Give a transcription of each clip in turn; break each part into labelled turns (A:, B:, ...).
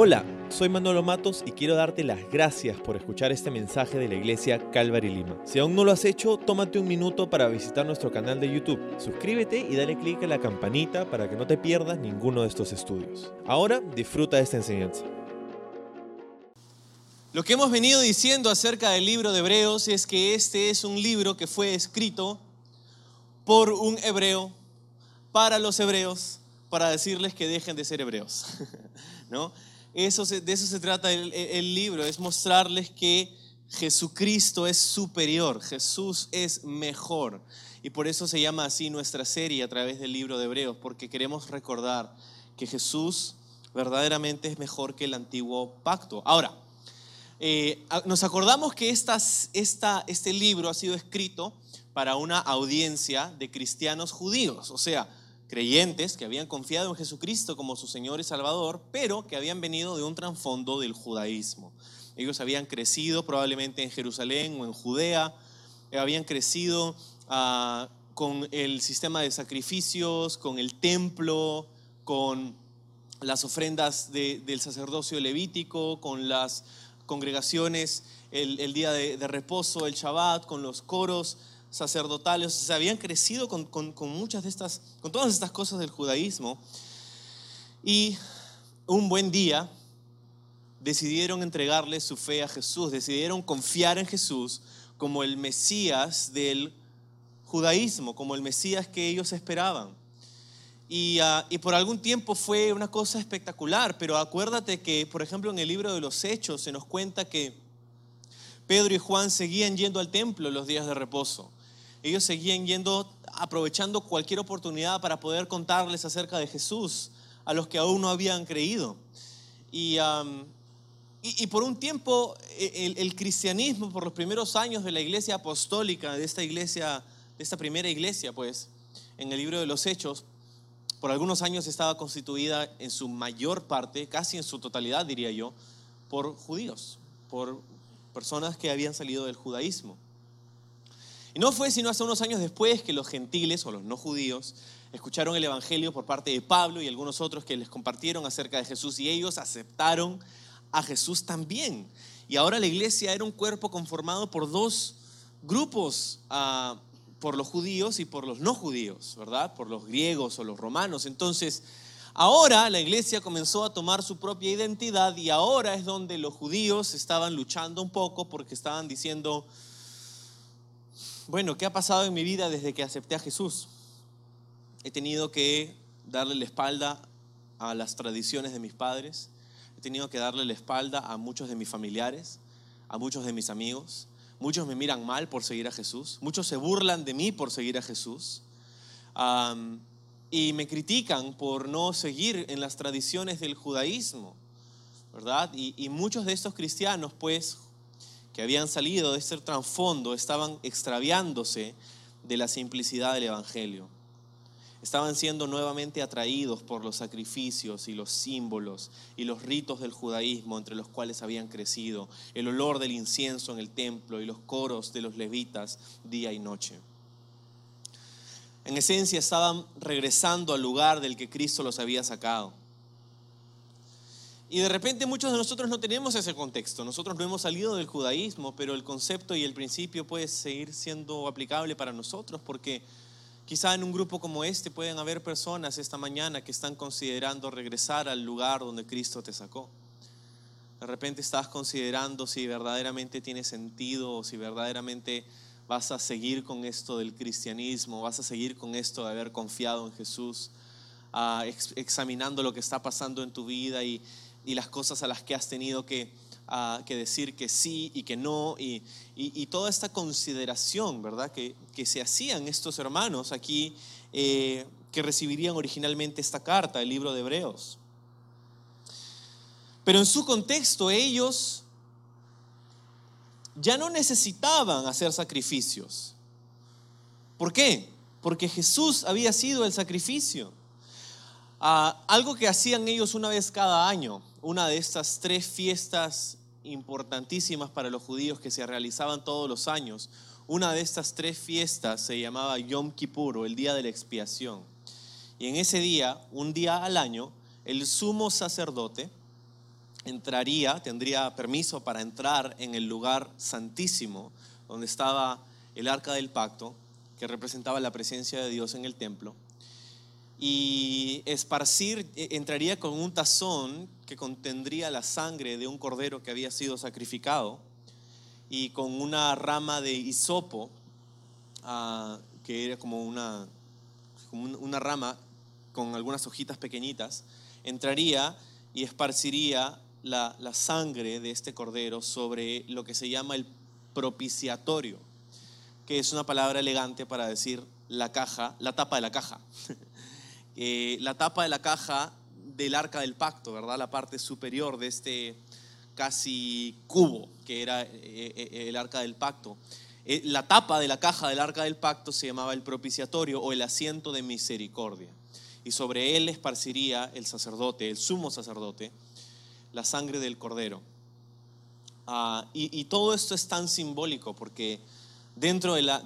A: Hola, soy Manolo Matos y quiero darte las gracias por escuchar este mensaje de la iglesia Calvary Lima. Si aún no lo has hecho, tómate un minuto para visitar nuestro canal de YouTube. Suscríbete y dale clic a la campanita para que no te pierdas ninguno de estos estudios. Ahora disfruta de esta enseñanza.
B: Lo que hemos venido diciendo acerca del libro de Hebreos es que este es un libro que fue escrito por un hebreo para los hebreos para decirles que dejen de ser hebreos. ¿No? Eso de eso se trata el, libro, es mostrarles que Jesucristo es superior, Jesús es mejor. Y por eso se llama así nuestra serie a través del libro de Hebreos, porque queremos recordar que Jesús verdaderamente es mejor que el antiguo pacto. Ahora, eh, nos acordamos que esta, este libro ha sido escrito para una audiencia de cristianos judíos, o sea, creyentes que habían confiado en Jesucristo como su Señor y Salvador, pero que habían venido de un trasfondo del judaísmo. Ellos habían crecido probablemente en Jerusalén o en Judea, habían crecido ah, con el sistema de sacrificios, con el templo, con las ofrendas del sacerdocio levítico, con las congregaciones, el, día de, de reposo, el Shabbat, con los coros sacerdotales, se habían crecido con, muchas de estas, con todas estas cosas del judaísmo. Y un buen día decidieron entregarle su fe a Jesús, decidieron confiar en Jesús como el Mesías del judaísmo, como el Mesías que ellos esperaban. Y, ah, y, por algún tiempo fue una cosa espectacular, pero acuérdate que, por ejemplo, en el libro de los Hechos se nos cuenta que Pedro y Juan seguían yendo al templo los días de reposo ellos seguían yendo, aprovechando cualquier oportunidad para poder contarles acerca de Jesús a los que aún no habían creído. Y, y, por un tiempo e, el, cristianismo, por los primeros años de la iglesia apostólica, de esta iglesia, de esta primera iglesia, pues, en el libro de los Hechos, por algunos años estaba constituida en su mayor parte, casi en su totalidad, diría yo, por judíos, por personas que habían salido del judaísmo. Y no fue sino hasta unos años después que los gentiles o los no judíos escucharon el Evangelio por parte de Pablo y algunos otros que les compartieron acerca de Jesús y ellos aceptaron a Jesús también. Y ahora la iglesia era un cuerpo conformado por dos grupos, ah, por los judíos y por los no judíos, ¿verdad? Por los griegos o los romanos. Entonces, ahora la iglesia comenzó a tomar su propia identidad y ahora es donde los judíos estaban luchando un poco porque estaban diciendo, bueno, ¿qué ha pasado en mi vida desde que acepté a Jesús? He tenido que darle la espalda a las tradiciones de mis padres, he tenido que darle la espalda a muchos de mis familiares, a muchos de mis amigos. Muchos me miran mal por seguir a Jesús, muchos se burlan de mí por seguir a Jesús y me critican por no seguir en las tradiciones del judaísmo, ¿verdad? Y, y muchos de estos cristianos pues que habían salido de este trasfondo estaban extraviándose de la simplicidad del Evangelio. Estaban siendo nuevamente atraídos por los sacrificios y los símbolos y los ritos del judaísmo entre los cuales habían crecido, el olor del incienso en el templo y los coros de los levitas día y noche. En esencia estaban regresando al lugar del que Cristo los había sacado. Y de repente muchos de nosotros no tenemos ese contexto. Nosotros no hemos salido del judaísmo, pero el concepto y el principio puede seguir siendo aplicable para nosotros porque quizá en un grupo como este pueden haber personas esta mañana que están considerando regresar al lugar donde Cristo te sacó. De repente estás considerando si verdaderamente tiene sentido o si verdaderamente vas a seguir con esto del cristianismo, vas a seguir con esto de haber confiado en Jesús, ah, examinando lo que está pasando en tu vida y, y las cosas a las que has tenido que, ah, que decir que sí y que no, y, y, toda esta consideración, ¿verdad?, que, que, se hacían estos hermanos aquí eh, que recibirían originalmente esta carta, el libro de Hebreos. Pero en su contexto ellos ya no necesitaban hacer sacrificios. ¿Por qué? Porque Jesús había sido el sacrificio. Ah, algo que hacían ellos una vez cada año una de estas tres fiestas importantísimas para los judíos que se realizaban todos los años. Una de estas tres fiestas se llamaba Yom Kippur o el día de la expiación. Y en ese día, un día al año, el sumo sacerdote entraría, tendría permiso para entrar en el lugar santísimo donde estaba el arca del pacto, que representaba la presencia de Dios en el templo, y esparcir, e, entraría con un tazón que contendría la sangre de un cordero que había sido sacrificado, y con una rama de hisopo, ah, que era como una, una rama con algunas hojitas pequeñitas, entraría y esparciría la, la, sangre de este cordero sobre lo que se llama el propiciatorio, que es una palabra elegante para decir la caja, la tapa de la caja. Eh, la tapa de la caja del arca del pacto, ¿verdad? La parte superior de este casi cubo que era eh, eh, el arca del pacto. La tapa de la caja del arca del pacto se llamaba el propiciatorio o el asiento de misericordia. Y sobre él esparciría el sacerdote, el sumo sacerdote, la sangre del cordero. Ah, y, todo esto es tan simbólico porque dentro de la,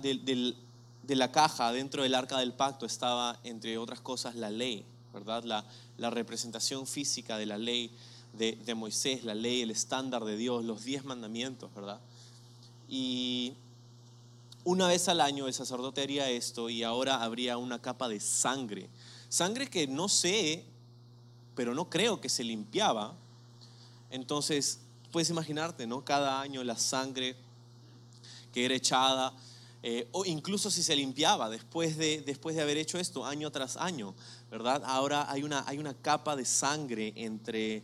B: la caja, dentro del arca del pacto, estaba, entre otras cosas, la ley, ¿verdad? La, la representación física de la ley de, de, Moisés, la ley, el estándar de Dios, los diez mandamientos, ¿verdad? Y una vez al año el sacerdote haría esto y ahora habría una capa de sangre. Sangre que no sé, pero no creo que se limpiaba. Entonces, puedes imaginarte, ¿no? Cada año la sangre que era echada eh, o incluso si se limpiaba después de, después de haber hecho esto año tras año, ¿verdad? Ahora hay una, hay una capa de sangre entre,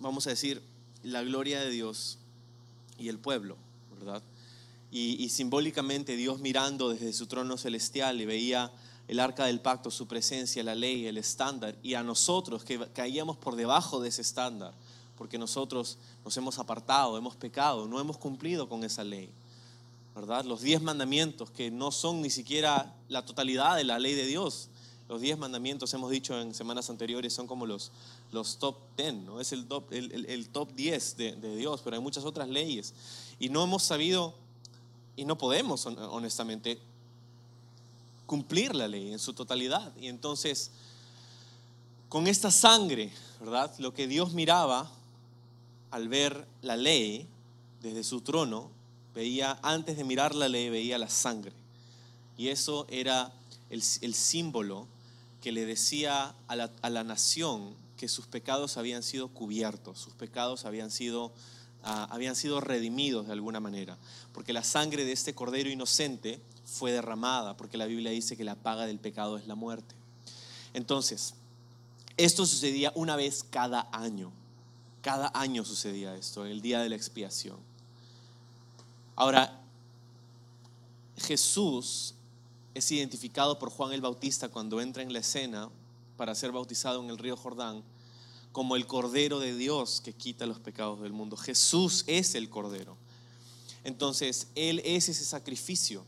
B: vamos a decir, la gloria de Dios y el pueblo, ¿verdad? Y, simbólicamente Dios mirando desde su trono celestial y veía el arca del pacto, su presencia, la ley, el estándar, y a nosotros que caíamos por debajo de ese estándar, porque nosotros nos hemos apartado, hemos pecado, no hemos cumplido con esa ley. ¿Verdad? Los diez mandamientos que no son ni siquiera la totalidad de la ley de Dios. Los diez mandamientos, hemos dicho en semanas anteriores, son como los, los top ten, ¿no? Es el top, el, top 10 de, de, Dios, pero hay muchas otras leyes. Y no hemos sabido, y no podemos, honestamente, cumplir la ley en su totalidad. Y entonces, con esta sangre, ¿verdad? Lo que Dios miraba al ver la ley desde su trono veía, antes de mirar la ley, veía la sangre. Y eso era el, símbolo que le decía a la, a la, nación que sus pecados habían sido cubiertos, sus pecados habían sido, ah, habían sido redimidos de alguna manera. Porque la sangre de este cordero inocente fue derramada, porque la Biblia dice que la paga del pecado es la muerte. Entonces, esto sucedía una vez cada año. Cada año sucedía esto, el día de la expiación. Ahora, Jesús es identificado por Juan el Bautista cuando entra en la escena para ser bautizado en el río Jordán como el Cordero de Dios que quita los pecados del mundo. Jesús es el Cordero. Entonces, Él es ese sacrificio.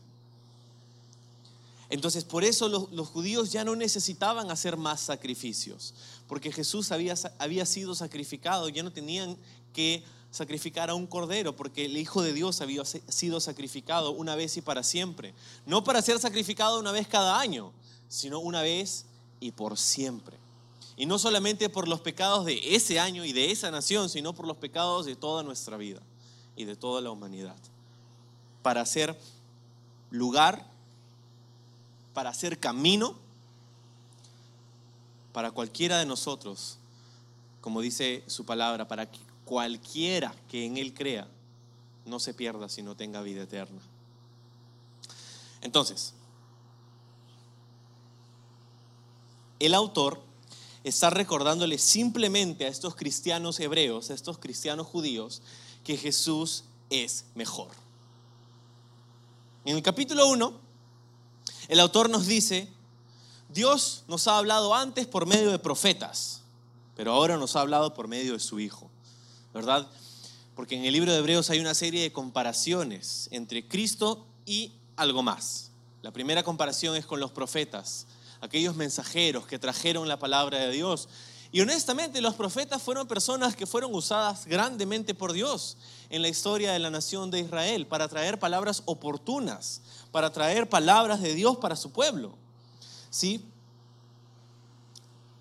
B: Entonces, por eso los, judíos ya no necesitaban hacer más sacrificios, porque Jesús había, había sido sacrificado, ya no tenían que sacrificar a un cordero, porque el Hijo de Dios había sido sacrificado una vez y para siempre. No para ser sacrificado una vez cada año, sino una vez y por siempre. Y no solamente por los pecados de ese año y de esa nación, sino por los pecados de toda nuestra vida y de toda la humanidad. Para hacer lugar, para hacer camino para cualquiera de nosotros, como dice su palabra, para cualquiera que en Él crea no se pierda, sino tenga vida eterna. Entonces, el autor está recordándole simplemente a estos cristianos hebreos, a estos cristianos judíos, que Jesús es mejor. En el capítulo 1, el autor nos dice, Dios nos ha hablado antes por medio de profetas, pero ahora nos ha hablado por medio de su Hijo. ¿Verdad? Porque en el libro de Hebreos hay una serie de comparaciones entre Cristo y algo más. La primera comparación es con los profetas, aquellos mensajeros que trajeron la palabra de Dios. Y honestamente los profetas fueron personas que fueron usadas grandemente por Dios en la historia de la nación de Israel para traer palabras oportunas, para traer palabras de Dios para su pueblo. ¿Sí?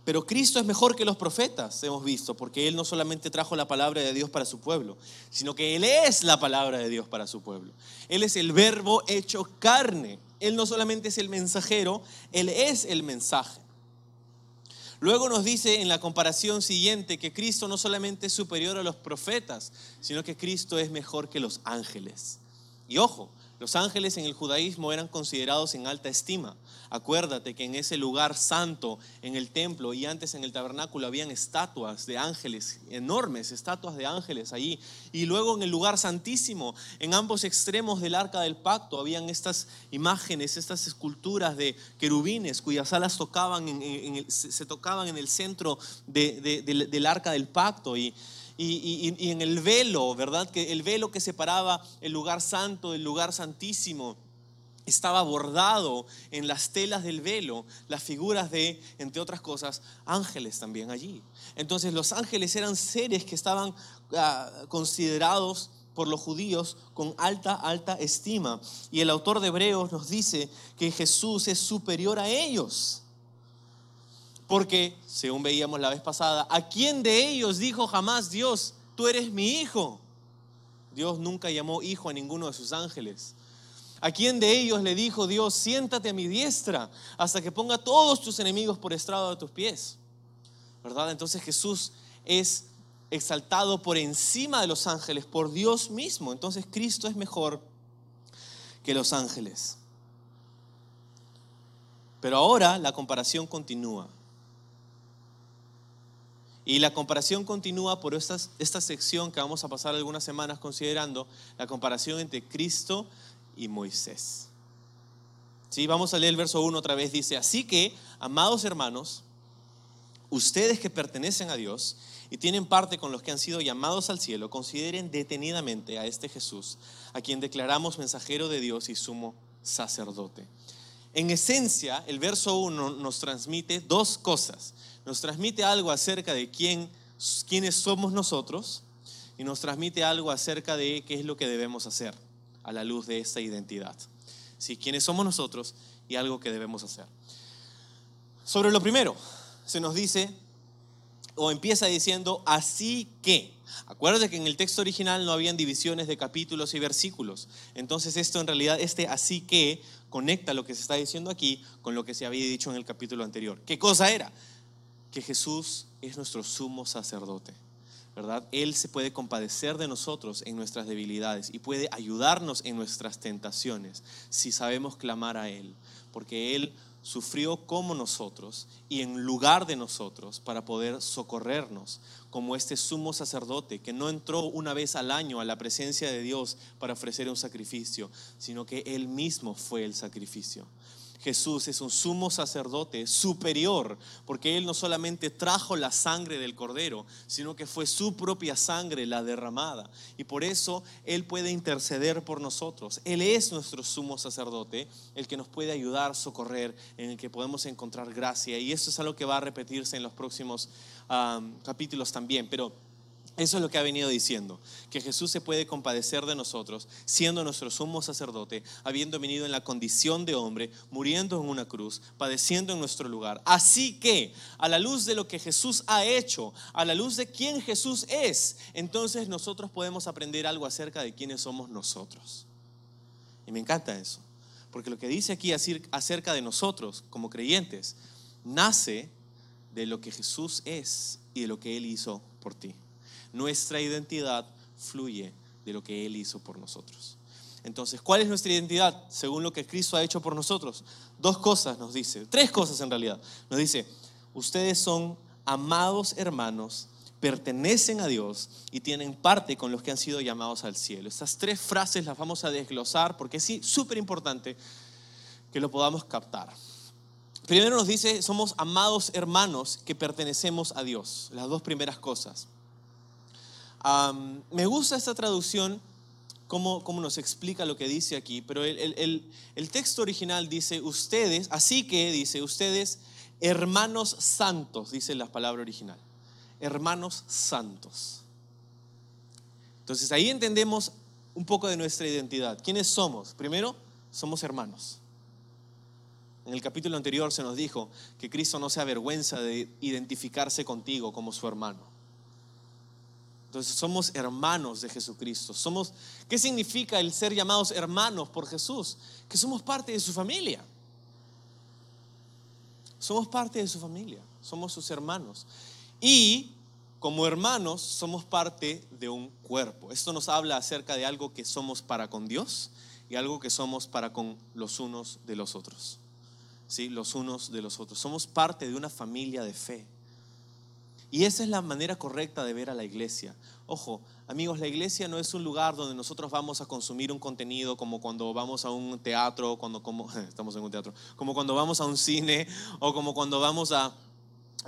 B: Pero Cristo es mejor que los profetas, hemos visto, porque Él no solamente trajo la palabra de Dios para su pueblo, sino que Él es la palabra de Dios para su pueblo. Él es el verbo hecho carne. Él no solamente es el mensajero, Él es el mensaje. Luego nos dice en la comparación siguiente que Cristo no solamente es superior a los profetas, sino que Cristo es mejor que los ángeles. Y ojo, los ángeles en el judaísmo eran considerados en alta estima. Acuérdate que en ese lugar santo, en el templo y antes en el tabernáculo, habían estatuas de ángeles, enormes estatuas de ángeles allí. Y luego en el lugar santísimo, en ambos extremos del arca del pacto, habían estas imágenes, estas esculturas de querubines cuyas alas tocaban se tocaban en el centro del arca del pacto. Y, y, en el velo, ¿verdad? Que el velo que separaba el lugar santo del lugar santísimo estaba bordado en las telas del velo las figuras de, entre otras cosas, ángeles también allí. Entonces los ángeles eran seres que estaban ah, considerados por los judíos con alta, alta estima. Y el autor de Hebreos nos dice que Jesús es superior a ellos. Porque, según veíamos la vez pasada, ¿a quién de ellos dijo jamás Dios, tú eres mi hijo? Dios nunca llamó hijo a ninguno de sus ángeles. ¿A quién de ellos le dijo Dios, siéntate a mi diestra hasta que ponga todos tus enemigos por estrado de tus pies? ¿Verdad? Entonces Jesús es exaltado por encima de los ángeles, por Dios mismo. Entonces Cristo es mejor que los ángeles. Pero ahora la comparación continúa. Y la comparación continúa por esta, esta sección que vamos a pasar algunas semanas considerando, la comparación entre Cristo y Moisés. ¿Sí? Vamos a leer el verso 1 otra vez. Dice, así que, amados hermanos, ustedes que pertenecen a Dios y tienen parte con los que han sido llamados al cielo, consideren detenidamente a este Jesús, a quien declaramos mensajero de Dios y sumo sacerdote. En esencia, el verso 1 nos transmite dos cosas nos transmite algo acerca de quién, quiénes somos nosotros y nos transmite algo acerca de qué es lo que debemos hacer a la luz de esta identidad. Sí, quiénes somos nosotros y algo que debemos hacer. Sobre lo primero, se nos dice o empieza diciendo así que. Acuérdate que en el texto original no habían divisiones de capítulos y versículos. Entonces esto en realidad, este así que conecta lo que se está diciendo aquí con lo que se había dicho en el capítulo anterior. ¿Qué cosa era? Que Jesús es nuestro sumo sacerdote, ¿verdad? Él se puede compadecer de nosotros en nuestras debilidades y puede ayudarnos en nuestras tentaciones si sabemos clamar a Él, porque Él sufrió como nosotros y en lugar de nosotros para poder socorrernos, como este sumo sacerdote que no entró una vez al año a la presencia de Dios para ofrecer un sacrificio, sino que Él mismo fue el sacrificio. Jesús es un sumo sacerdote superior, porque Él no solamente trajo la sangre del cordero, sino que fue su propia sangre la derramada. Y por eso Él puede interceder por nosotros. Él es nuestro sumo sacerdote, el que nos puede ayudar, socorrer, en el que podemos encontrar gracia. Y eso es algo que va a repetirse en los próximos capítulos también. Pero eso es lo que ha venido diciendo, que Jesús se puede compadecer de nosotros, siendo nuestro sumo sacerdote, habiendo venido en la condición de hombre, muriendo en una cruz, padeciendo en nuestro lugar. Así que, a la luz de lo que Jesús ha hecho, a la luz de quién Jesús es, entonces nosotros podemos aprender algo acerca de quiénes somos nosotros. Y me encanta eso, porque lo que dice aquí acerca de nosotros como creyentes, nace de lo que Jesús es y de lo que Él hizo por ti. Nuestra identidad fluye de lo que Él hizo por nosotros. Entonces, ¿cuál es nuestra identidad según lo que Cristo ha hecho por nosotros? Dos cosas nos dice, tres cosas en realidad. Nos dice, ustedes son amados hermanos, pertenecen a Dios y tienen parte con los que han sido llamados al cielo. Estas tres frases las vamos a desglosar porque es súper importante que lo podamos captar. Primero nos dice, somos amados hermanos que pertenecemos a Dios. Las dos primeras cosas me gusta esta traducción, como nos explica lo que dice aquí, pero el, el texto original dice, ustedes, así que dice, ustedes, hermanos santos, dice la palabra original, hermanos santos. Entonces ahí entendemos un poco de nuestra identidad. ¿Quiénes somos? Primero, somos hermanos. En el capítulo anterior se nos dijo que Cristo no se avergüenza de identificarse contigo como su hermano. Entonces somos hermanos de Jesucristo. Somos, ¿Qué significa el ser llamados hermanos por Jesús? Que somos parte de su familia. Somos parte de su familia, somos sus hermanos. Y como hermanos somos parte de un cuerpo. Esto nos habla acerca de algo que somos para con Dios y algo que somos para con los unos de los otros. ¿Sí? Los unos de los otros. Somos parte de una familia de fe. Y esa es la manera correcta de ver a la iglesia. Ojo, amigos, la iglesia no es un lugar donde nosotros vamos a consumir un contenido como cuando vamos a un teatro, cuando como, estamos en un teatro, como cuando vamos a un cine o como cuando vamos a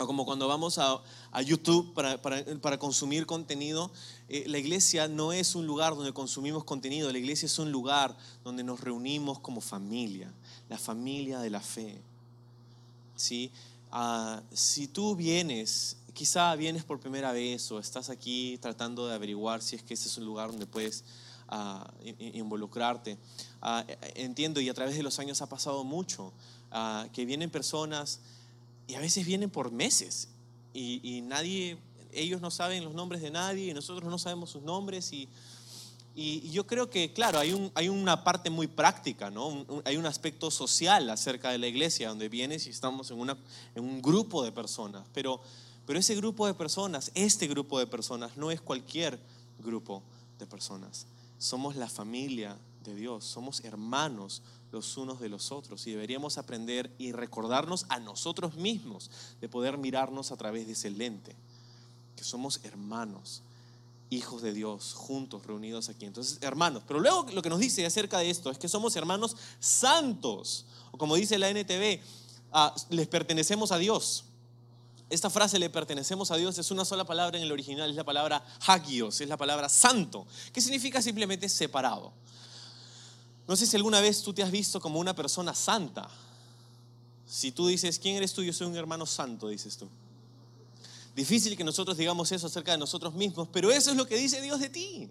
B: como cuando vamos a, YouTube para, consumir contenido, eh, la iglesia no es un lugar donde consumimos contenido, la iglesia es un lugar donde nos reunimos como familia, la familia de la fe. ¿sí? Ah, si tú vienes quizá vienes por primera vez o estás aquí tratando de averiguar si es que ese es un lugar donde puedes ah, involucrarte. Ah, entiendo y a través de los años ha pasado mucho ah, que vienen personas y a veces vienen por meses y, nadie, ellos no saben los nombres de nadie y nosotros no sabemos sus nombres y, y yo creo que, claro, hay, un, hay una parte muy práctica, ¿no? hay un aspecto social acerca de la iglesia donde vienes y estamos en, una, en un grupo de personas, pero pero ese grupo de personas, este grupo de personas, no es cualquier grupo de personas. Somos la familia de Dios, somos hermanos los unos de los otros y deberíamos aprender y recordarnos a nosotros mismos de poder mirarnos a través de ese lente, que somos hermanos, hijos de Dios, juntos, reunidos aquí. Entonces, hermanos, pero luego lo que nos dice acerca de esto es que somos hermanos santos, o como dice la NTV, ah, les pertenecemos a Dios. Esta frase le pertenecemos a Dios es una sola palabra en el original, es la palabra hagios, es la palabra santo, que significa simplemente separado. No sé si alguna vez tú te has visto como una persona santa. Si tú dices, ¿quién eres tú? Yo soy un hermano santo, dices tú. Difícil que nosotros digamos eso acerca de nosotros mismos, pero eso es lo que dice Dios de ti.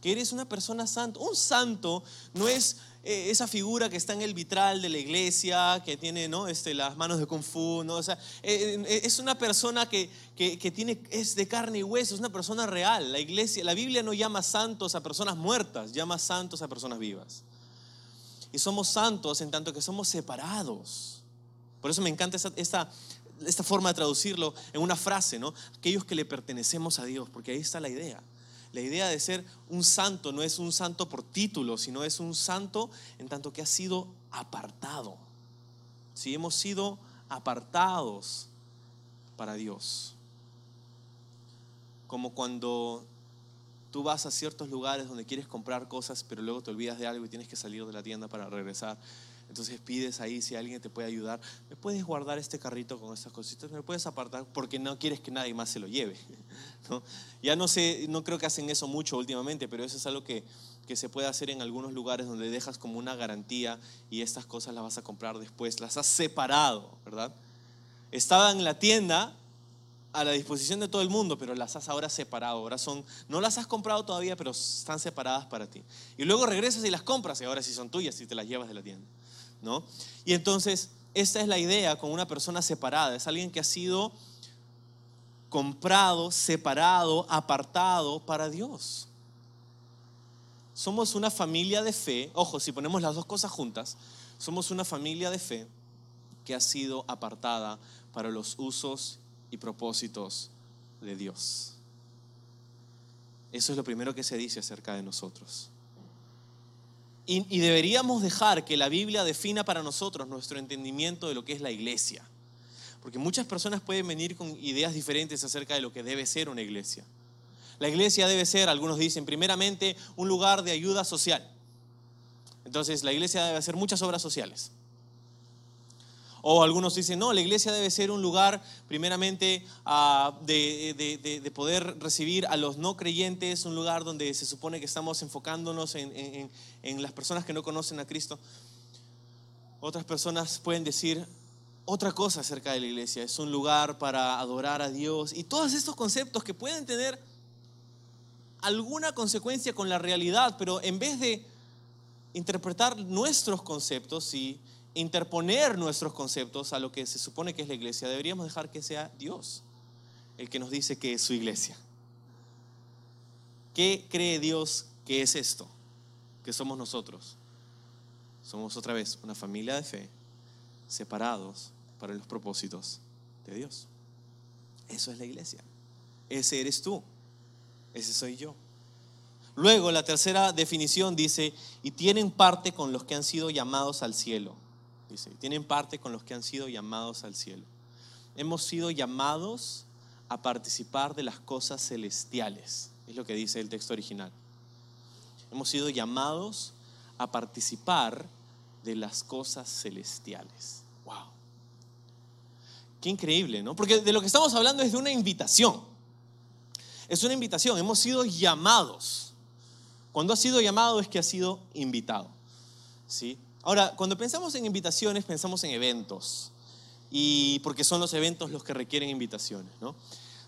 B: Que eres una persona santa. Un santo no es eh, esa figura que está en el vitral de la iglesia, que tiene ¿no? este, las manos de kung fu, ¿no? o sea, eh, eh, es una persona que, que, tiene, es de carne y hueso, es una persona real. La iglesia, la Biblia no llama santos a personas muertas, llama santos a personas vivas. Y somos santos en tanto que somos separados. Por eso me encanta esta, esta, esta forma de traducirlo en una frase, ¿no? Aquellos que le pertenecemos a Dios, porque ahí está la idea. La idea de ser un santo no es un santo por título, sino es un santo en tanto que ha sido apartado. Si hemos sido apartados para Dios. Como cuando tú vas a ciertos lugares donde quieres comprar cosas, pero luego te olvidas de algo y tienes que salir de la tienda para regresar. Entonces pides ahí si alguien te puede ayudar, ¿me puedes guardar este carrito con estas cositas? ¿Me puedes apartar? Porque no quieres que nadie más se lo lleve. ¿no? Ya no sé, no creo que hacen eso mucho últimamente, pero eso es algo que, que se puede hacer en algunos lugares donde dejas como una garantía y estas cosas las vas a comprar después, las has separado, ¿verdad? Estaban en la tienda a la disposición de todo el mundo, pero las has ahora separado. Ahora son, no las has comprado todavía, pero están separadas para ti. Y luego regresas y las compras y ahora sí son tuyas y te las llevas de la tienda. Y entonces, esta es la idea con una persona separada, es alguien que ha sido comprado, separado, apartado para Dios. Somos una familia de fe, ojo, si ponemos las dos cosas juntas, somos una familia de fe que ha sido apartada para los usos y propósitos de Dios. Eso es lo primero que se dice acerca de nosotros. Y, deberíamos dejar que la Biblia defina para nosotros nuestro entendimiento de lo que es la iglesia. Porque muchas personas pueden venir con ideas diferentes acerca de lo que debe ser una iglesia. La iglesia debe ser, algunos dicen, primeramente un lugar de ayuda social. Entonces la iglesia debe hacer muchas obras sociales. O algunos dicen, no, la iglesia debe ser un lugar primeramente ah, de, poder recibir a los no creyentes, un lugar donde se supone que estamos enfocándonos en, en las personas que no conocen a Cristo. Otras personas pueden decir otra cosa acerca de la iglesia, es un lugar para adorar a Dios y todos estos conceptos que pueden tener alguna consecuencia con la realidad, pero en vez de interpretar nuestros conceptos y interponer nuestros conceptos a lo que se supone que es la iglesia, deberíamos dejar que sea Dios el que nos dice que es su iglesia. ¿Qué cree Dios que es esto? Que somos nosotros. Somos otra vez una familia de fe, separados para los propósitos de Dios. Eso es la iglesia. Ese eres tú. Ese soy yo. Luego, la tercera definición dice, y tienen parte con los que han sido llamados al cielo. Tienen parte con los que han sido llamados al cielo. Hemos sido llamados a participar de las cosas celestiales. Es lo que dice el texto original. Hemos sido llamados a participar de las cosas celestiales. Wow. Qué increíble, ¿no? Porque de lo que estamos hablando es de una invitación. Es una invitación. Hemos sido llamados. Cuando ha sido llamado es que ha sido invitado. ¿Sí? Ahora, cuando pensamos en invitaciones, pensamos en eventos y porque son los eventos los que requieren invitaciones, ¿no?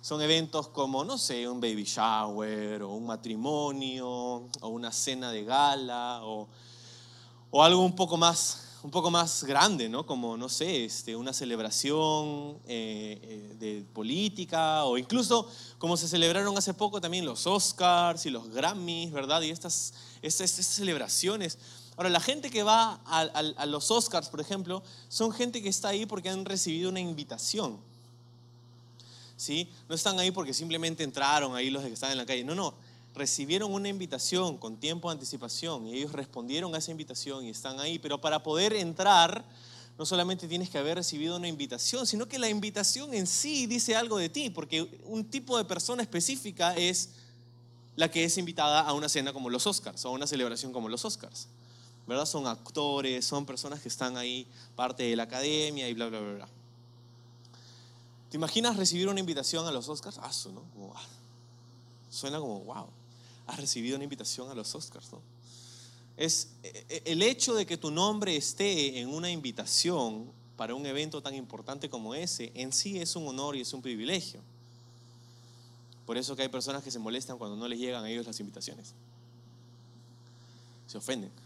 B: Son eventos como, no sé, un baby shower o un matrimonio o una cena de gala o, o algo un poco más un poco más grande, ¿no? Como, no sé, este, una celebración eh, eh, de política o incluso como se celebraron hace poco también los Oscars y los Grammys, ¿verdad? Y estas, estas, estas celebraciones Ahora, la gente que va a, los Oscars, por ejemplo, son gente que está ahí porque han recibido una invitación. ¿Sí? No están ahí porque simplemente entraron ahí los que están en la calle. No, no. Recibieron una invitación con tiempo de anticipación y ellos respondieron a esa invitación y están ahí. Pero para poder entrar, no solamente tienes que haber recibido una invitación, sino que la invitación en sí dice algo de ti, porque un tipo de persona específica es la que es invitada a una cena como los Oscars o a una celebración como los Oscars. ¿Verdad? Son actores, son personas que están ahí, parte de la academia y bla, bla, bla, bla. ¿Te imaginas recibir una invitación a los Oscars? Ah, ¿no? Ah, suena como, wow, has recibido una invitación a los Oscars, ¿no? Es e, e, el hecho de que tu nombre esté en una invitación para un evento tan importante como ese, en sí es un honor y es un privilegio. Por eso que hay personas que se molestan cuando no les llegan a ellos las invitaciones. Se ofenden.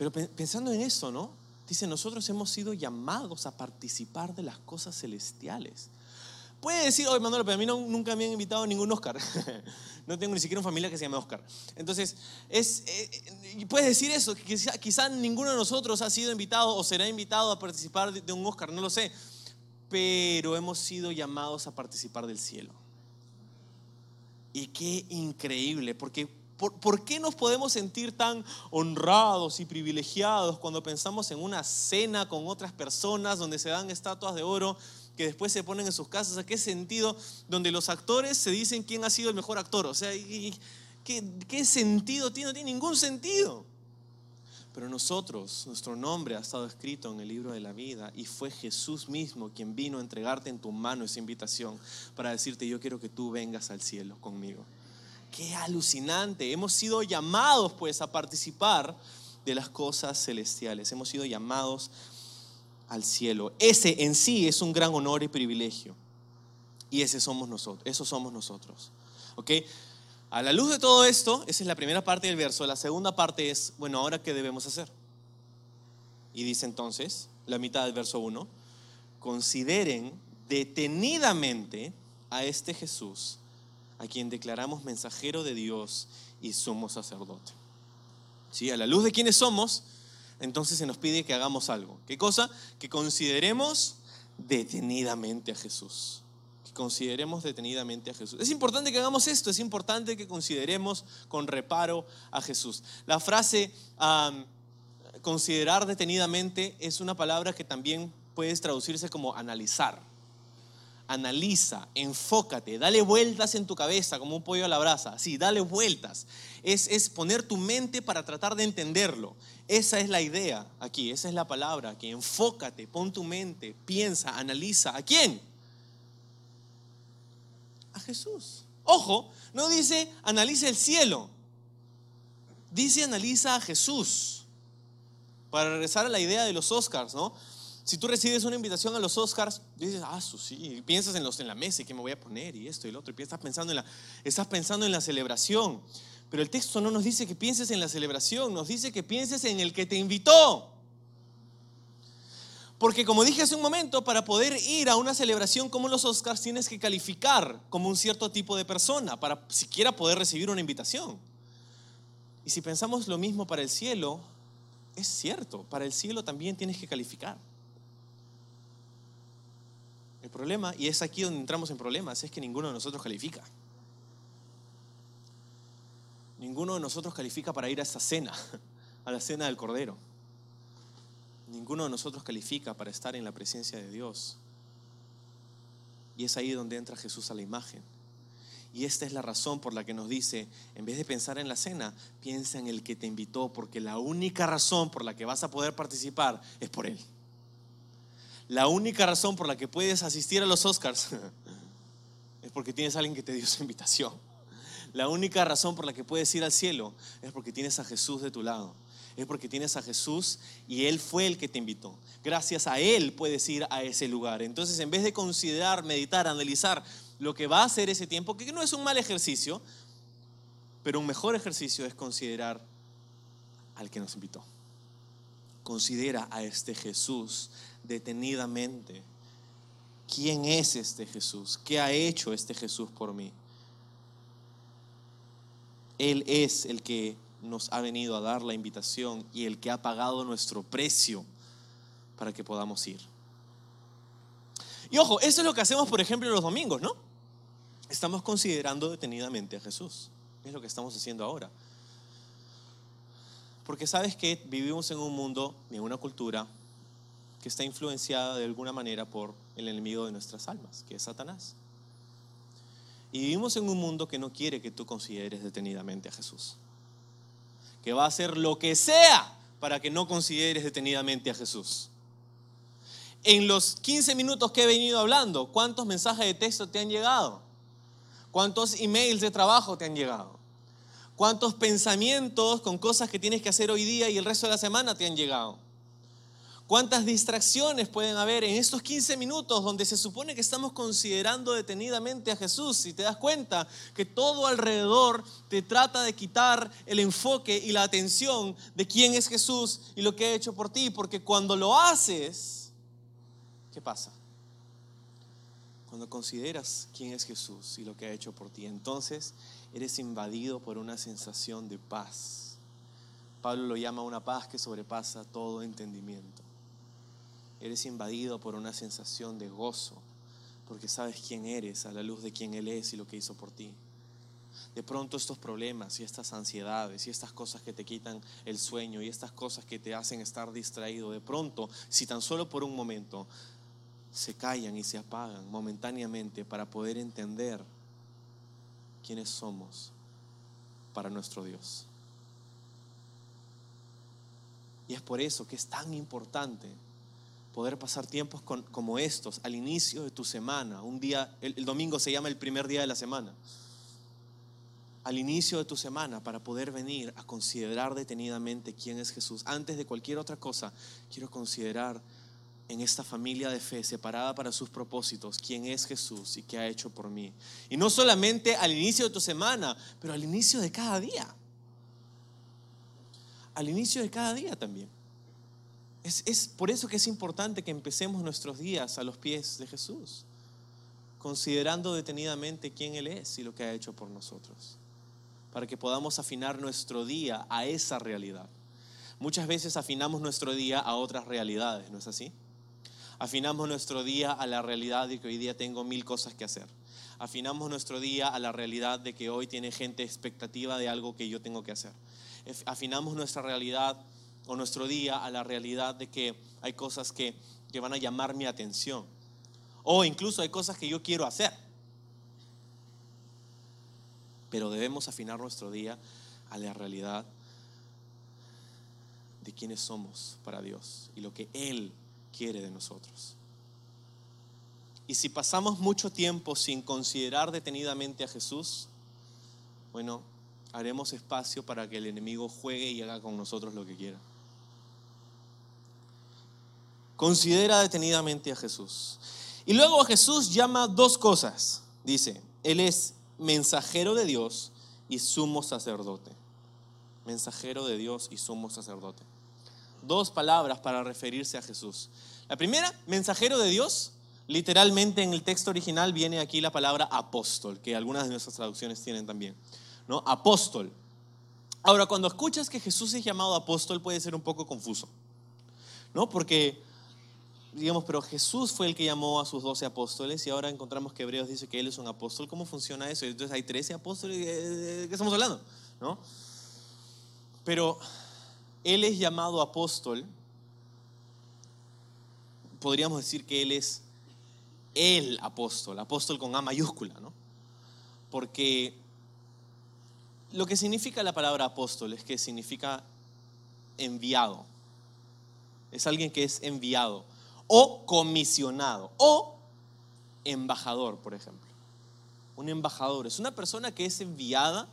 B: Pero pensando en eso, ¿no? Dice, nosotros hemos sido llamados a participar de las cosas celestiales. Puede decir, oye Manuel, pero a mí nunca me han invitado a ningún Oscar. no tengo ni siquiera una familia que se llame Oscar. Entonces, es, eh, puedes decir eso, que quizá, ninguno de nosotros ha sido invitado o será invitado a participar de un Oscar, no lo sé. Pero hemos sido llamados a participar del cielo. Y qué increíble, porque ¿Por, qué nos podemos sentir tan honrados y privilegiados cuando pensamos en una cena con otras personas donde se dan estatuas de oro que después se ponen en sus casas? ¿A qué sentido? Donde los actores se dicen quién ha sido el mejor actor. O sea, ¿qué, sentido tiene? No tiene ningún sentido. Pero nosotros, nuestro nombre ha estado escrito en el libro de la vida y fue Jesús mismo quien vino a entregarte en tu mano esa invitación para decirte, yo quiero que tú vengas al cielo conmigo. Qué alucinante. Hemos sido llamados pues a participar de las cosas celestiales. Hemos sido llamados al cielo. Ese en sí es un gran honor y privilegio. Y ese somos nosotros. Eso somos nosotros. ¿Ok? A la luz de todo esto, esa es la primera parte del verso. La segunda parte es, bueno, ahora qué debemos hacer. Y dice entonces, la mitad del verso 1, consideren detenidamente a este Jesús a quien declaramos mensajero de Dios y somos sacerdote. ¿Sí? A la luz de quienes somos, entonces se nos pide que hagamos algo. ¿Qué cosa? Que consideremos detenidamente a Jesús. Que consideremos detenidamente a Jesús. Es importante que hagamos esto, es importante que consideremos con reparo a Jesús. La frase considerar detenidamente es una palabra que también puede traducirse como analizar analiza, enfócate, dale vueltas en tu cabeza como un pollo a la brasa. Sí, dale vueltas. Es, es poner tu mente para tratar de entenderlo. Esa es la idea aquí, esa es la palabra, que enfócate, pon tu mente, piensa, analiza. ¿A quién? A Jesús. Ojo, no dice analiza el cielo, dice analiza a Jesús. Para regresar a la idea de los Oscars, ¿no? Si tú recibes una invitación a los Oscars, dices, ah, sí, piensas en, los, en la mesa y qué me voy a poner y esto y lo otro, y estás pensando, en la, estás pensando en la celebración. Pero el texto no nos dice que pienses en la celebración, nos dice que pienses en el que te invitó. Porque como dije hace un momento, para poder ir a una celebración como los Oscars tienes que calificar como un cierto tipo de persona para siquiera poder recibir una invitación. Y si pensamos lo mismo para el cielo, es cierto, para el cielo también tienes que calificar. Problema, y es aquí donde entramos en problemas, es que ninguno de nosotros califica. Ninguno de nosotros califica para ir a esta cena, a la cena del Cordero. Ninguno de nosotros califica para estar en la presencia de Dios. Y es ahí donde entra Jesús a la imagen. Y esta es la razón por la que nos dice, en vez de pensar en la cena, piensa en el que te invitó, porque la única razón por la que vas a poder participar es por Él. La única razón por la que puedes asistir a los Oscars es porque tienes a alguien que te dio su invitación. La única razón por la que puedes ir al cielo es porque tienes a Jesús de tu lado. Es porque tienes a Jesús y Él fue el que te invitó. Gracias a Él puedes ir a ese lugar. Entonces, en vez de considerar, meditar, analizar lo que va a hacer ese tiempo, que no es un mal ejercicio, pero un mejor ejercicio es considerar al que nos invitó. Considera a este Jesús detenidamente. ¿Quién es este Jesús? ¿Qué ha hecho este Jesús por mí? Él es el que nos ha venido a dar la invitación y el que ha pagado nuestro precio para que podamos ir. Y ojo, eso es lo que hacemos, por ejemplo, los domingos, ¿no? Estamos considerando detenidamente a Jesús. Es lo que estamos haciendo ahora. Porque sabes que vivimos en un mundo, en una cultura que está influenciada de alguna manera por el enemigo de nuestras almas, que es Satanás. Y vivimos en un mundo que no quiere que tú consideres detenidamente a Jesús. Que va a hacer lo que sea para que no consideres detenidamente a Jesús. En los 15 minutos que he venido hablando, ¿cuántos mensajes de texto te han llegado? ¿Cuántos emails de trabajo te han llegado? ¿Cuántos pensamientos con cosas que tienes que hacer hoy día y el resto de la semana te han llegado? ¿Cuántas distracciones pueden haber en estos 15 minutos donde se supone que estamos considerando detenidamente a Jesús? Si te das cuenta que todo alrededor te trata de quitar el enfoque y la atención de quién es Jesús y lo que ha hecho por ti, porque cuando lo haces, ¿qué pasa? Cuando consideras quién es Jesús y lo que ha hecho por ti, entonces eres invadido por una sensación de paz. Pablo lo llama una paz que sobrepasa todo entendimiento eres invadido por una sensación de gozo, porque sabes quién eres a la luz de quién Él es y lo que hizo por ti. De pronto estos problemas y estas ansiedades y estas cosas que te quitan el sueño y estas cosas que te hacen estar distraído, de pronto, si tan solo por un momento, se callan y se apagan momentáneamente para poder entender quiénes somos para nuestro Dios. Y es por eso que es tan importante poder pasar tiempos como estos al inicio de tu semana. Un día, el, domingo se llama el primer día de la semana. Al inicio de tu semana para poder venir a considerar detenidamente quién es Jesús. Antes de cualquier otra cosa, quiero considerar en esta familia de fe separada para sus propósitos quién es Jesús y qué ha hecho por mí. Y no solamente al inicio de tu semana, pero al inicio de cada día. Al inicio de cada día también. Es, por eso que es importante que empecemos nuestros días a los pies de Jesús, considerando detenidamente quién Él es y lo que ha hecho por nosotros, para que podamos afinar nuestro día a esa realidad. Muchas veces afinamos nuestro día a otras realidades, ¿no es así? Afinamos nuestro día a la realidad de que hoy día tengo mil cosas que hacer. Afinamos nuestro día a la realidad de que hoy tiene gente expectativa de algo que yo tengo que hacer. Afinamos nuestra realidad o nuestro día a la realidad de que hay cosas que, que van a llamar mi atención. O incluso hay cosas que yo quiero hacer. Pero debemos afinar nuestro día a la realidad de quiénes somos para Dios y lo que Él quiere de nosotros. Y si pasamos mucho tiempo sin considerar detenidamente a Jesús, bueno, haremos espacio para que el enemigo juegue y haga con nosotros lo que quiera. Considera detenidamente a Jesús. Y luego Jesús llama dos cosas. Dice, Él es mensajero de Dios y sumo sacerdote. Mensajero de Dios y sumo sacerdote. Dos palabras para referirse a Jesús. La primera, mensajero de Dios. Literalmente en el texto original viene aquí la palabra apóstol, que algunas de nuestras traducciones tienen también. ¿no? Apóstol. Ahora, cuando escuchas que Jesús es llamado apóstol puede ser un poco confuso. ¿No? Porque digamos, pero Jesús fue el que llamó a sus doce apóstoles y ahora encontramos que Hebreos dice que él es un apóstol. ¿Cómo funciona eso? Entonces hay trece apóstoles, ¿de qué estamos hablando? ¿No? Pero él es llamado apóstol, podríamos decir que él es el apóstol, apóstol con A mayúscula, ¿no? Porque lo que significa la palabra apóstol es que significa enviado. Es alguien que es enviado o comisionado o embajador, por ejemplo. Un embajador es una persona que es enviada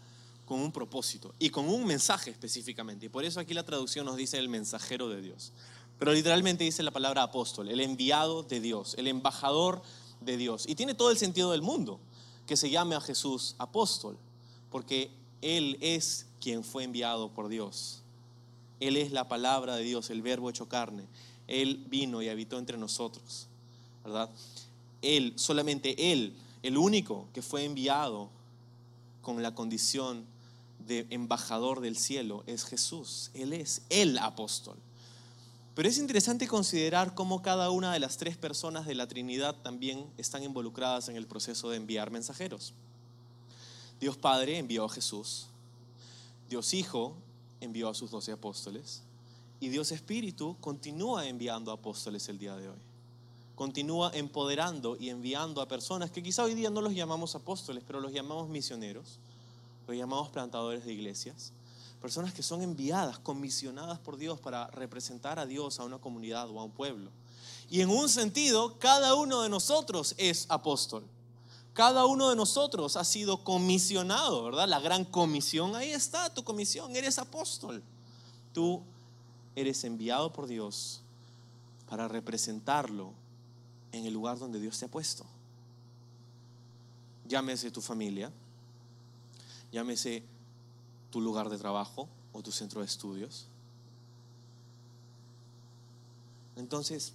B: con un propósito y con un mensaje específicamente. Y por eso aquí la traducción nos dice el mensajero de Dios. Pero literalmente dice la palabra apóstol, el enviado de Dios, el embajador de Dios. Y tiene todo el sentido del mundo que se llame a Jesús apóstol, porque Él es quien fue enviado por Dios. Él es la palabra de Dios, el verbo hecho carne. Él vino y habitó entre nosotros, ¿verdad? Él, solamente Él, el único que fue enviado con la condición de embajador del cielo, es Jesús. Él es el apóstol. Pero es interesante considerar cómo cada una de las tres personas de la Trinidad también están involucradas en el proceso de enviar mensajeros. Dios Padre envió a Jesús, Dios Hijo envió a sus doce apóstoles, y Dios Espíritu continúa enviando apóstoles el día de hoy. Continúa empoderando y enviando a personas que quizá hoy día no los llamamos apóstoles, pero los llamamos misioneros, los llamamos plantadores de iglesias. Personas que son enviadas, comisionadas por Dios para representar a Dios a una comunidad o a un pueblo. Y en un sentido, cada uno de nosotros es apóstol. Cada uno de nosotros ha sido comisionado, ¿verdad? La gran comisión, ahí está tu comisión, eres apóstol. Tú eres enviado por Dios para representarlo en el lugar donde Dios te ha puesto. Llámese tu familia, llámese tu lugar de trabajo o tu centro de estudios. Entonces,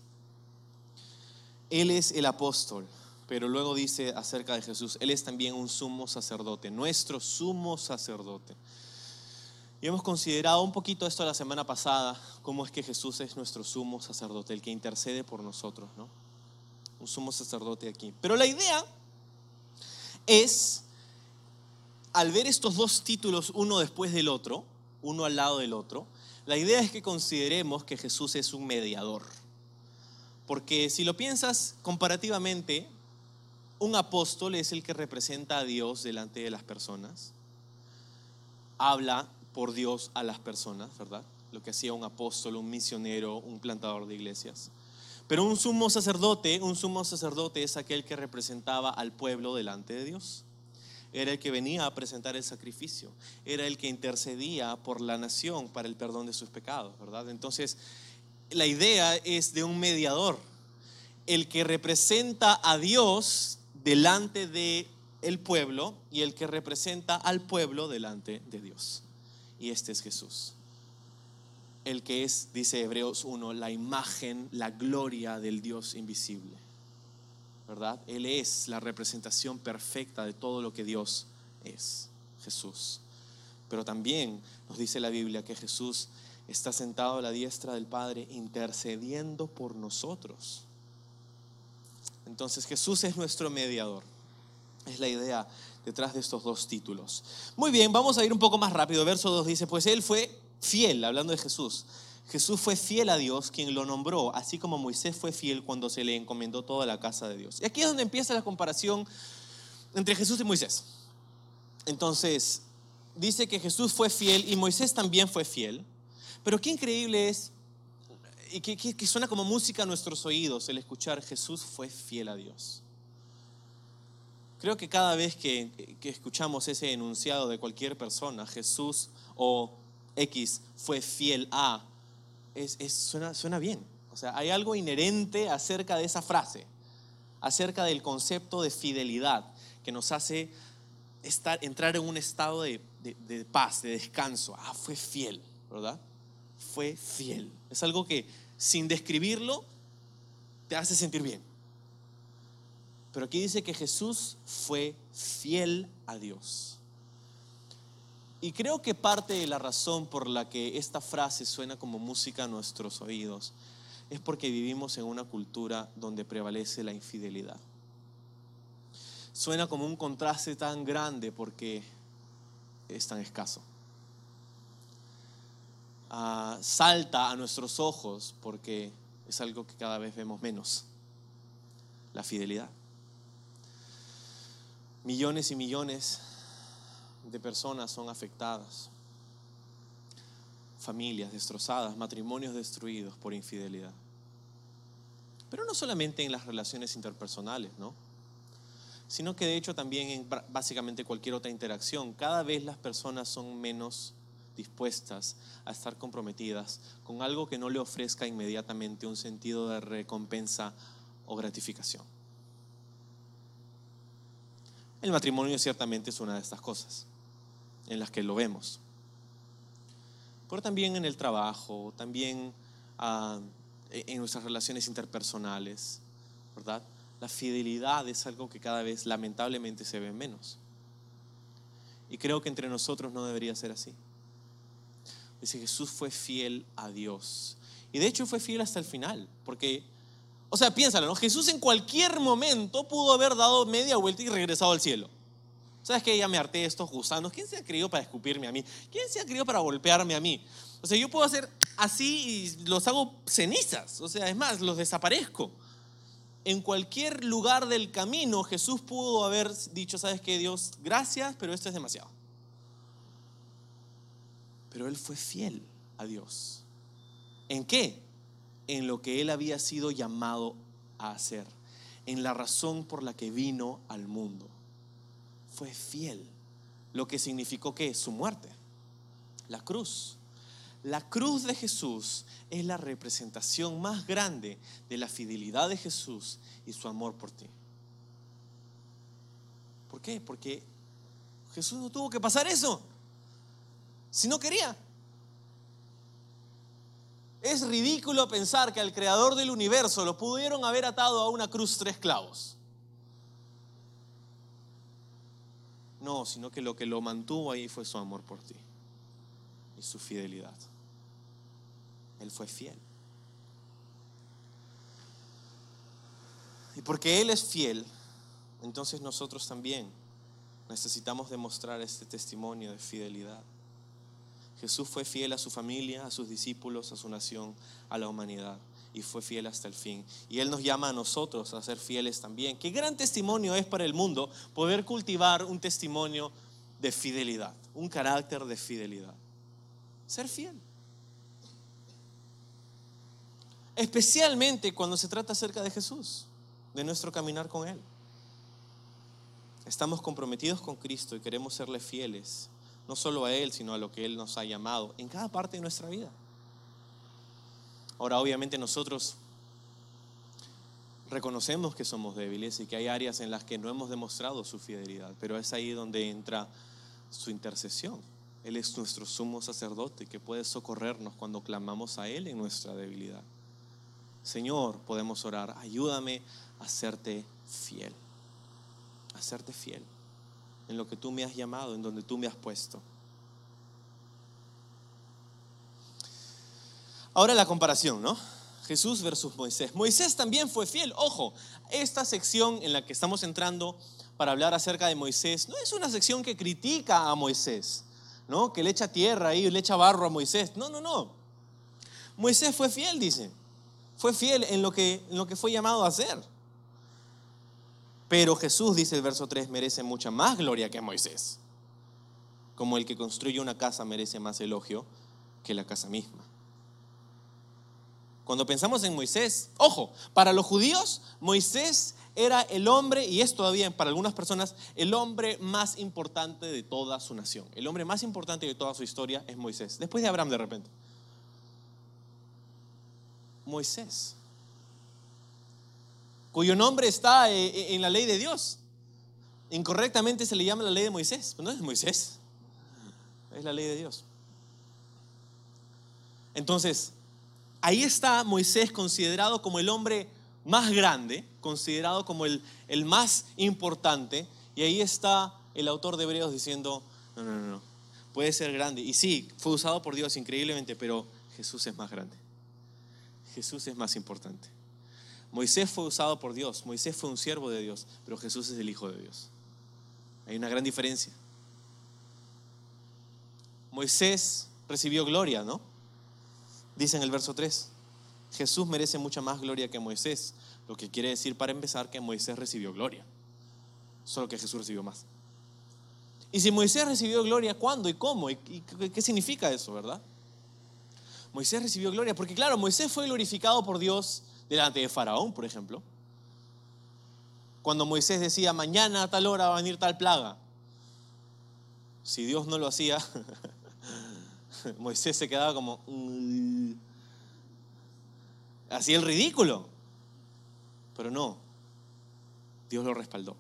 B: Él es el apóstol, pero luego dice acerca de Jesús, Él es también un sumo sacerdote, nuestro sumo sacerdote. Y hemos considerado un poquito esto la semana pasada, cómo es que Jesús es nuestro sumo sacerdote, el que intercede por nosotros, ¿no? Un sumo sacerdote aquí. Pero la idea es, al ver estos dos títulos uno después del otro, uno al lado del otro, la idea es que consideremos que Jesús es un mediador. Porque si lo piensas comparativamente, un apóstol es el que representa a Dios delante de las personas, habla por Dios a las personas, ¿verdad? Lo que hacía un apóstol, un misionero, un plantador de iglesias. Pero un sumo sacerdote, un sumo sacerdote es aquel que representaba al pueblo delante de Dios. Era el que venía a presentar el sacrificio, era el que intercedía por la nación para el perdón de sus pecados, ¿verdad? Entonces, la idea es de un mediador, el que representa a Dios delante de el pueblo y el que representa al pueblo delante de Dios y este es Jesús. El que es, dice Hebreos 1, la imagen, la gloria del Dios invisible. ¿Verdad? Él es la representación perfecta de todo lo que Dios es, Jesús. Pero también nos dice la Biblia que Jesús está sentado a la diestra del Padre intercediendo por nosotros. Entonces Jesús es nuestro mediador. Es la idea detrás de estos dos títulos. Muy bien, vamos a ir un poco más rápido. Verso 2 dice, pues él fue fiel, hablando de Jesús. Jesús fue fiel a Dios, quien lo nombró, así como Moisés fue fiel cuando se le encomendó toda la casa de Dios. Y aquí es donde empieza la comparación entre Jesús y Moisés. Entonces, dice que Jesús fue fiel y Moisés también fue fiel. Pero qué increíble es, y que, que suena como música a nuestros oídos, el escuchar Jesús fue fiel a Dios. Creo que cada vez que, escuchamos ese enunciado de cualquier persona, Jesús o X fue fiel a, es, suena, suena bien. O sea, hay algo inherente acerca de esa frase, acerca del concepto de fidelidad, que nos hace estar, entrar en un estado de, de paz, de descanso. Ah, fue fiel, ¿verdad? Fue fiel. Es algo que sin describirlo te hace sentir bien. Pero aquí dice que Jesús fue fiel a Dios. Y creo que parte de la razón por la que esta frase suena como música a nuestros oídos es porque vivimos en una cultura donde prevalece la infidelidad. Suena como un contraste tan grande porque es tan escaso. Ah, salta a nuestros ojos porque es algo que cada vez vemos menos. La fidelidad. Millones y millones de personas son afectadas. Familias destrozadas, matrimonios destruidos por infidelidad. Pero no solamente en las relaciones interpersonales, ¿no? Sino que de hecho también en básicamente cualquier otra interacción. Cada vez las personas son menos dispuestas a estar comprometidas con algo que no le ofrezca inmediatamente un sentido de recompensa o gratificación. El matrimonio ciertamente es una de estas cosas en las que lo vemos. Pero también en el trabajo, también ah, e-, en nuestras relaciones interpersonales, ¿verdad? La fidelidad es algo que cada vez lamentablemente se ve menos. Y creo que entre nosotros no debería ser así. Dice Jesús fue fiel a Dios. Y de hecho fue fiel hasta el final, porque, o sea, piénsalo, ¿no? Jesús en cualquier momento pudo haber dado media vuelta y regresado al cielo. ¿Sabes qué? Ya me harté estos gusanos. ¿Quién se ha creído para escupirme a mí? ¿Quién se ha creído para golpearme a mí? O sea, yo puedo hacer así y los hago cenizas. O sea, es más, los desaparezco. En cualquier lugar del camino Jesús pudo haber dicho, ¿sabes qué, Dios? Gracias, pero esto es demasiado. Pero Él fue fiel a Dios. ¿En qué? En lo que Él había sido llamado a hacer. En la razón por la que vino al mundo fue fiel, lo que significó que su muerte, la cruz. La cruz de Jesús es la representación más grande de la fidelidad de Jesús y su amor por ti. ¿Por qué? Porque Jesús no tuvo que pasar eso. Si no quería. Es ridículo pensar que al creador del universo lo pudieron haber atado a una cruz tres clavos. No, sino que lo que lo mantuvo ahí fue su amor por ti y su fidelidad. Él fue fiel. Y porque Él es fiel, entonces nosotros también necesitamos demostrar este testimonio de fidelidad. Jesús fue fiel a su familia, a sus discípulos, a su nación, a la humanidad y fue fiel hasta el fin. Y Él nos llama a nosotros a ser fieles también. Qué gran testimonio es para el mundo poder cultivar un testimonio de fidelidad, un carácter de fidelidad. Ser fiel. Especialmente cuando se trata acerca de Jesús, de nuestro caminar con Él. Estamos comprometidos con Cristo y queremos serle fieles, no solo a Él, sino a lo que Él nos ha llamado en cada parte de nuestra vida. Ahora, obviamente nosotros reconocemos que somos débiles y que hay áreas en las que no hemos demostrado su fidelidad, pero es ahí donde entra su intercesión. Él es nuestro sumo sacerdote que puede socorrernos cuando clamamos a Él en nuestra debilidad. Señor, podemos orar, ayúdame a serte fiel, a serte fiel en lo que tú me has llamado, en donde tú me has puesto. Ahora la comparación, ¿no? Jesús versus Moisés. Moisés también fue fiel. Ojo, esta sección en la que estamos entrando para hablar acerca de Moisés no es una sección que critica a Moisés, ¿no? Que le echa tierra y le echa barro a Moisés. No, no, no. Moisés fue fiel, dice. Fue fiel en lo que, en lo que fue llamado a hacer. Pero Jesús, dice el verso 3, merece mucha más gloria que Moisés. Como el que construye una casa merece más elogio que la casa misma. Cuando pensamos en Moisés, ojo, para los judíos Moisés era el hombre, y es todavía para algunas personas, el hombre más importante de toda su nación. El hombre más importante de toda su historia es Moisés, después de Abraham de repente. Moisés, cuyo nombre está eh, eh, en la ley de Dios. Incorrectamente se le llama la ley de Moisés, pero no es Moisés, es la ley de Dios. Entonces, ahí está Moisés considerado como el hombre más grande, considerado como el, el más importante, y ahí está el autor de Hebreos diciendo, no, no, no, no, puede ser grande. Y sí, fue usado por Dios increíblemente, pero Jesús es más grande. Jesús es más importante. Moisés fue usado por Dios, Moisés fue un siervo de Dios, pero Jesús es el Hijo de Dios. Hay una gran diferencia. Moisés recibió gloria, ¿no? Dice en el verso 3, Jesús merece mucha más gloria que Moisés, lo que quiere decir para empezar que Moisés recibió gloria, solo que Jesús recibió más. Y si Moisés recibió gloria, ¿cuándo y cómo? ¿Y qué significa eso, verdad? Moisés recibió gloria, porque claro, Moisés fue glorificado por Dios delante de Faraón, por ejemplo. Cuando Moisés decía, mañana a tal hora va a venir tal plaga. Si Dios no lo hacía, Moisés se quedaba como... Mm". Hacía el ridículo. Pero no, Dios lo respaldó.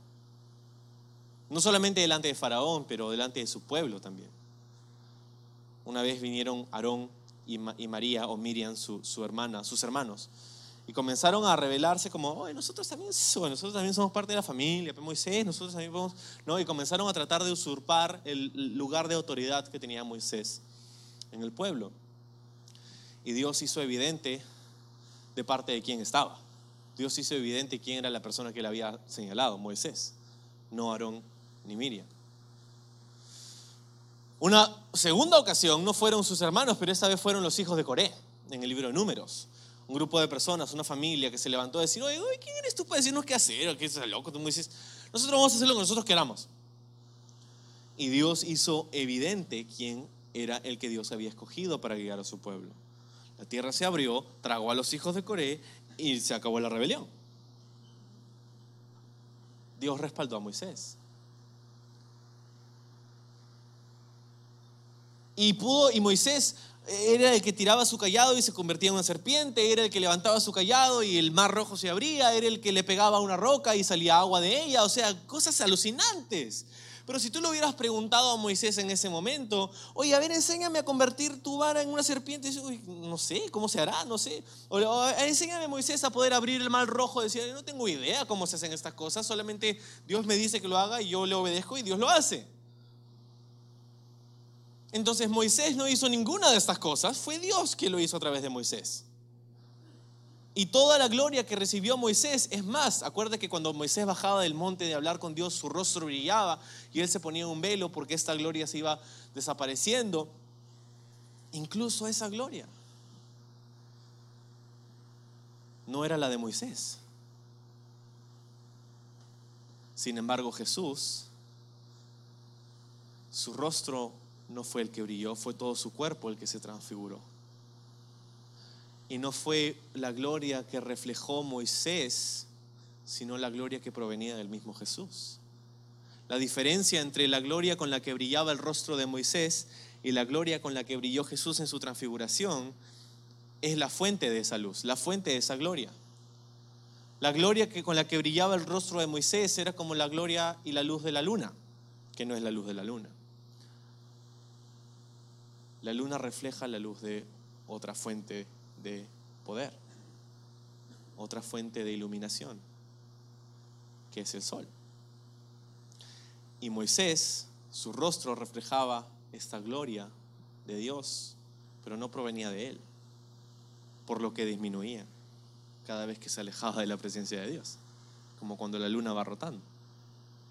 B: No solamente delante de Faraón, pero delante de su pueblo también. Una vez vinieron Aarón y, María o Miriam, su, hermana, sus hermanos, y comenzaron a revelarse como, nosotros también, nosotros también somos parte de la familia, pues, Moisés, nosotros también podemos, ¿no? Y comenzaron a tratar de usurpar el lugar de autoridad que tenía Moisés en el pueblo. Y Dios hizo evidente de parte de quién estaba. Dios hizo evidente quién era la persona que le había señalado, Moisés, no Aarón ni Miriam. Una segunda ocasión no fueron sus hermanos, pero esta vez fueron los hijos de Coré, en el libro de Números un grupo de personas, una familia que se levantó a decir, oye, ¿quién eres tú para decirnos qué hacer? ¿O qué es loco? Tú me dices, nosotros vamos a hacer lo que nosotros queramos. Y Dios hizo evidente quién era el que Dios había escogido para guiar a su pueblo. La tierra se abrió, tragó a los hijos de Coré y se acabó la rebelión. Dios respaldó a Moisés. Y pudo, y Moisés era el que tiraba su callado y se convertía en una serpiente, era el que levantaba su callado y el mar rojo se abría, era el que le pegaba una roca y salía agua de ella, o sea, cosas alucinantes. Pero si tú le hubieras preguntado a Moisés en ese momento, oye, a ver, enséñame a convertir tu vara en una serpiente, no sé, ¿cómo se hará? No sé. O, enséñame, Moisés, a poder abrir el mar rojo. Decía, no tengo idea cómo se hacen estas cosas, solamente Dios me dice que lo haga y yo le obedezco y Dios lo hace. Entonces Moisés no hizo ninguna de estas cosas, fue Dios quien lo hizo a través de Moisés. Y toda la gloria que recibió Moisés, es más, acuérdate que cuando Moisés bajaba del monte de hablar con Dios, su rostro brillaba y él se ponía un velo porque esta gloria se iba desapareciendo. Incluso esa gloria no era la de Moisés. Sin embargo, Jesús, su rostro no fue el que brilló, fue todo su cuerpo el que se transfiguró. Y no fue la gloria que reflejó Moisés, sino la gloria que provenía del mismo Jesús. La diferencia entre la gloria con la que brillaba el rostro de Moisés y la gloria con la que brilló Jesús en su transfiguración es la fuente de esa luz, la fuente de esa gloria. La gloria que con la que brillaba el rostro de Moisés era como la gloria y la luz de la luna, que no es la luz de la luna. La luna refleja la luz de otra fuente de poder, otra fuente de iluminación, que es el sol. Y Moisés, su rostro reflejaba esta gloria de Dios, pero no provenía de él, por lo que disminuía cada vez que se alejaba de la presencia de Dios, como cuando la luna va rotando,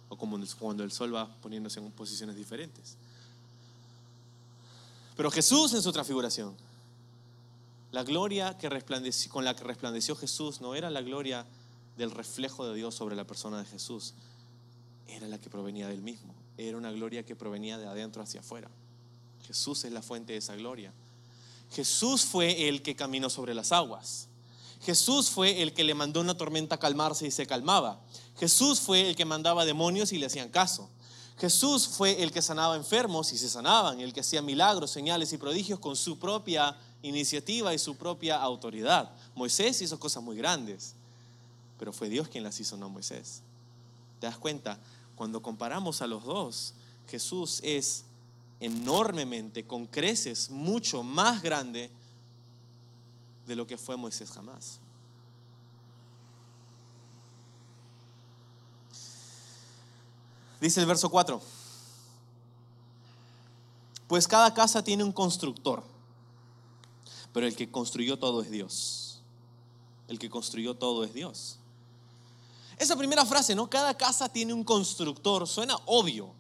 B: o como cuando el sol va poniéndose en posiciones diferentes. Pero Jesús en su transfiguración, la gloria que con la que resplandeció Jesús no era la gloria del reflejo de Dios sobre la persona de Jesús, era la que provenía del mismo, era una gloria que provenía de adentro hacia afuera. Jesús es la fuente de esa gloria. Jesús fue el que caminó sobre las aguas. Jesús fue el que le mandó una tormenta a calmarse y se calmaba. Jesús fue el que mandaba demonios y le hacían caso. Jesús fue el que sanaba enfermos y se sanaban, el que hacía milagros, señales y prodigios con su propia iniciativa y su propia autoridad. Moisés hizo cosas muy grandes, pero fue Dios quien las hizo, no Moisés. ¿Te das cuenta? cuando comparamos a los dos, Jesús es enormemente, con creces, mucho más grande de lo que fue Moisés jamás. Dice el verso 4. Pues cada casa tiene un constructor, pero el que construyó todo es Dios. El que construyó todo es Dios. Esa primera frase, ¿no? Cada casa tiene un constructor, suena obvio.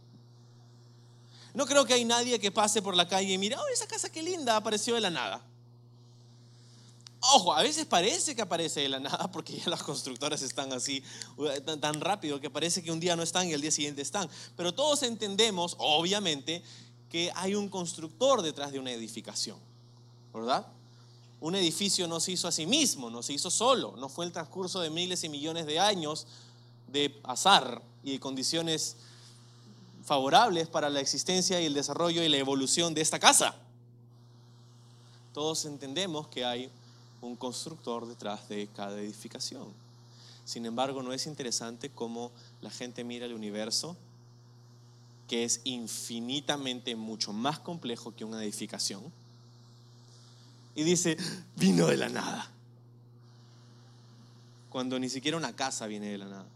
B: No creo que hay nadie que pase por la calle y mire, oh, esa casa qué linda, apareció de la nada. Ojo, a veces parece que aparece de la nada porque ya las constructoras están así tan, tan, rápido que parece que un día no están y el día siguiente están. Pero todos entendemos, obviamente, que hay un constructor detrás de una edificación, ¿verdad? Un edificio no se hizo a sí mismo, no se hizo solo, no fue el transcurso de miles y millones de años de azar y de condiciones favorables para la existencia y el desarrollo y la evolución de esta casa. Todos entendemos que hay un constructor detrás de cada edificación. Sin embargo, ¿no es interesante cómo la gente mira el universo, que es infinitamente mucho más complejo que una edificación? Y dice, vino de la nada. Cuando ni siquiera una casa viene de la nada.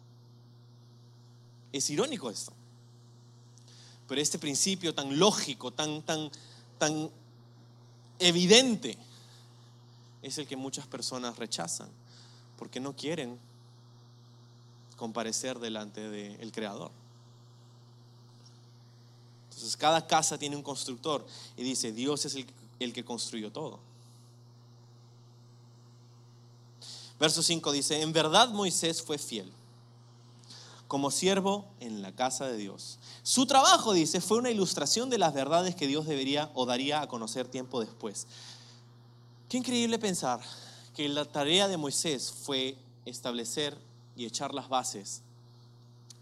B: Es irónico esto. Pero este principio tan lógico, tan, tan, tan evidente, es el que muchas personas rechazan, porque no quieren comparecer delante del Creador. Entonces cada casa tiene un constructor y dice, Dios es el, el que construyó todo. Verso 5 dice, en verdad Moisés fue fiel como siervo en la casa de Dios. Su trabajo, dice, fue una ilustración de las verdades que Dios debería o daría a conocer tiempo después. Qué increíble pensar que la tarea de Moisés fue establecer y echar las bases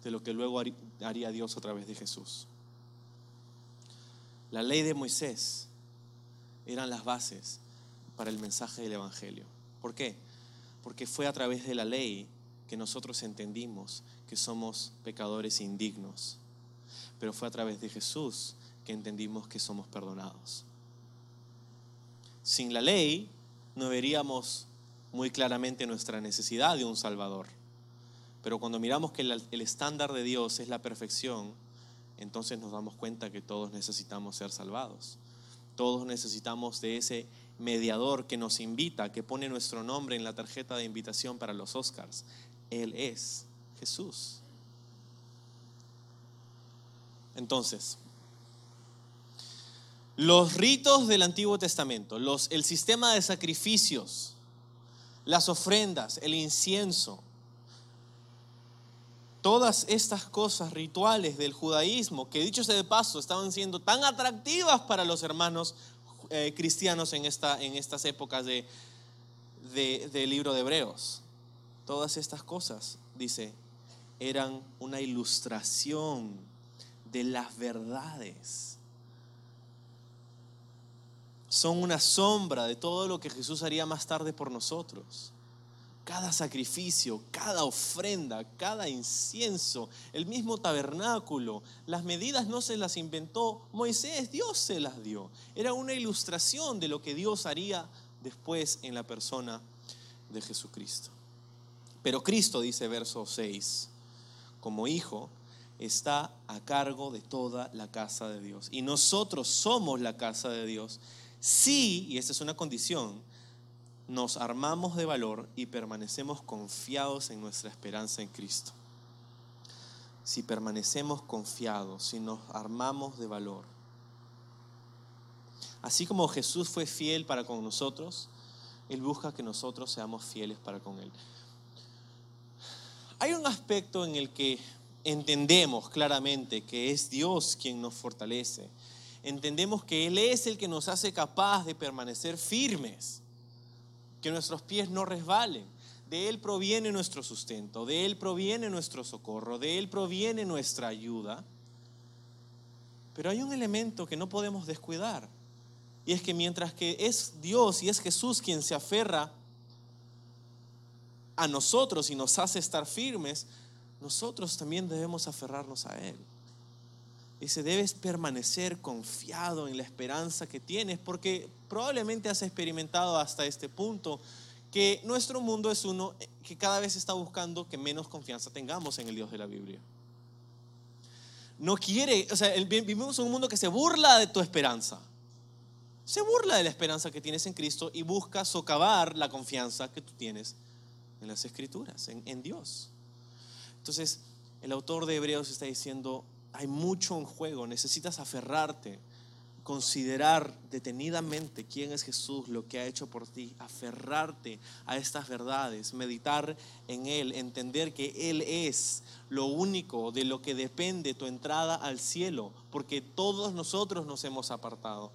B: de lo que luego haría Dios a través de Jesús. La ley de Moisés eran las bases para el mensaje del Evangelio. ¿Por qué? Porque fue a través de la ley que nosotros entendimos que somos pecadores indignos, pero fue a través de Jesús que entendimos que somos perdonados. Sin la ley no veríamos muy claramente nuestra necesidad de un Salvador, pero cuando miramos que el estándar de Dios es la perfección, entonces nos damos cuenta que todos necesitamos ser salvados. Todos necesitamos de ese mediador que nos invita, que pone nuestro nombre en la tarjeta de invitación para los Oscars. Él es Jesús. Entonces, los ritos del Antiguo Testamento, los, el sistema de sacrificios, las ofrendas, el incienso, todas estas cosas rituales del judaísmo, que dicho sea de paso, estaban siendo tan atractivas para los hermanos eh, cristianos en, esta, estas épocas de, del libro de Hebreos. Todas estas cosas, dice, eran una ilustración de las verdades. Son una sombra de todo lo que Jesús haría más tarde por nosotros. Cada sacrificio, cada ofrenda, cada incienso, el mismo tabernáculo, las medidas no se las inventó Moisés, Dios se las dio. Era una ilustración de lo que Dios haría después en la persona de Jesucristo. Pero Cristo, dice verso 6, como hijo, está a cargo de toda la casa de Dios. Y nosotros somos la casa de Dios. Sí, y esta es una condición, nos armamos de valor y permanecemos confiados en nuestra esperanza en Cristo. Si permanecemos confiados, si nos armamos de valor. Así como Jesús fue fiel para con nosotros, Él busca que nosotros seamos fieles para con Él. Hay un aspecto en el que entendemos claramente que es Dios quien nos fortalece. Entendemos que Él es el que nos hace capaz de permanecer firmes, que nuestros pies no resbalen. De Él proviene nuestro sustento, de Él proviene nuestro socorro, de Él proviene nuestra ayuda. Pero hay un elemento que no podemos descuidar. Y es que mientras que es Dios y es Jesús quien se aferra a nosotros y nos hace estar firmes, nosotros también debemos aferrarnos a Él. Dice, debes permanecer confiado en la esperanza que tienes, porque probablemente has experimentado hasta este punto que nuestro mundo es uno que cada vez está buscando que menos confianza tengamos en el Dios de la Biblia. No quiere, o sea, vivimos en un mundo que se burla de tu esperanza. Se burla de la esperanza que tienes en Cristo y busca socavar la confianza que tú tienes en las Escrituras, en, en Dios. Entonces, el autor de Hebreos está diciendo, hay mucho en juego, necesitas aferrarte, considerar detenidamente quién es Jesús, lo que ha hecho por ti, aferrarte a estas verdades, meditar en Él, entender que Él es lo único de lo que depende tu entrada al cielo, porque todos nosotros nos hemos apartado.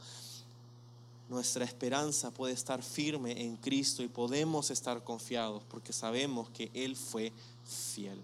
B: Nuestra esperanza puede estar firme en Cristo y podemos estar confiados porque sabemos que Él fue fiel.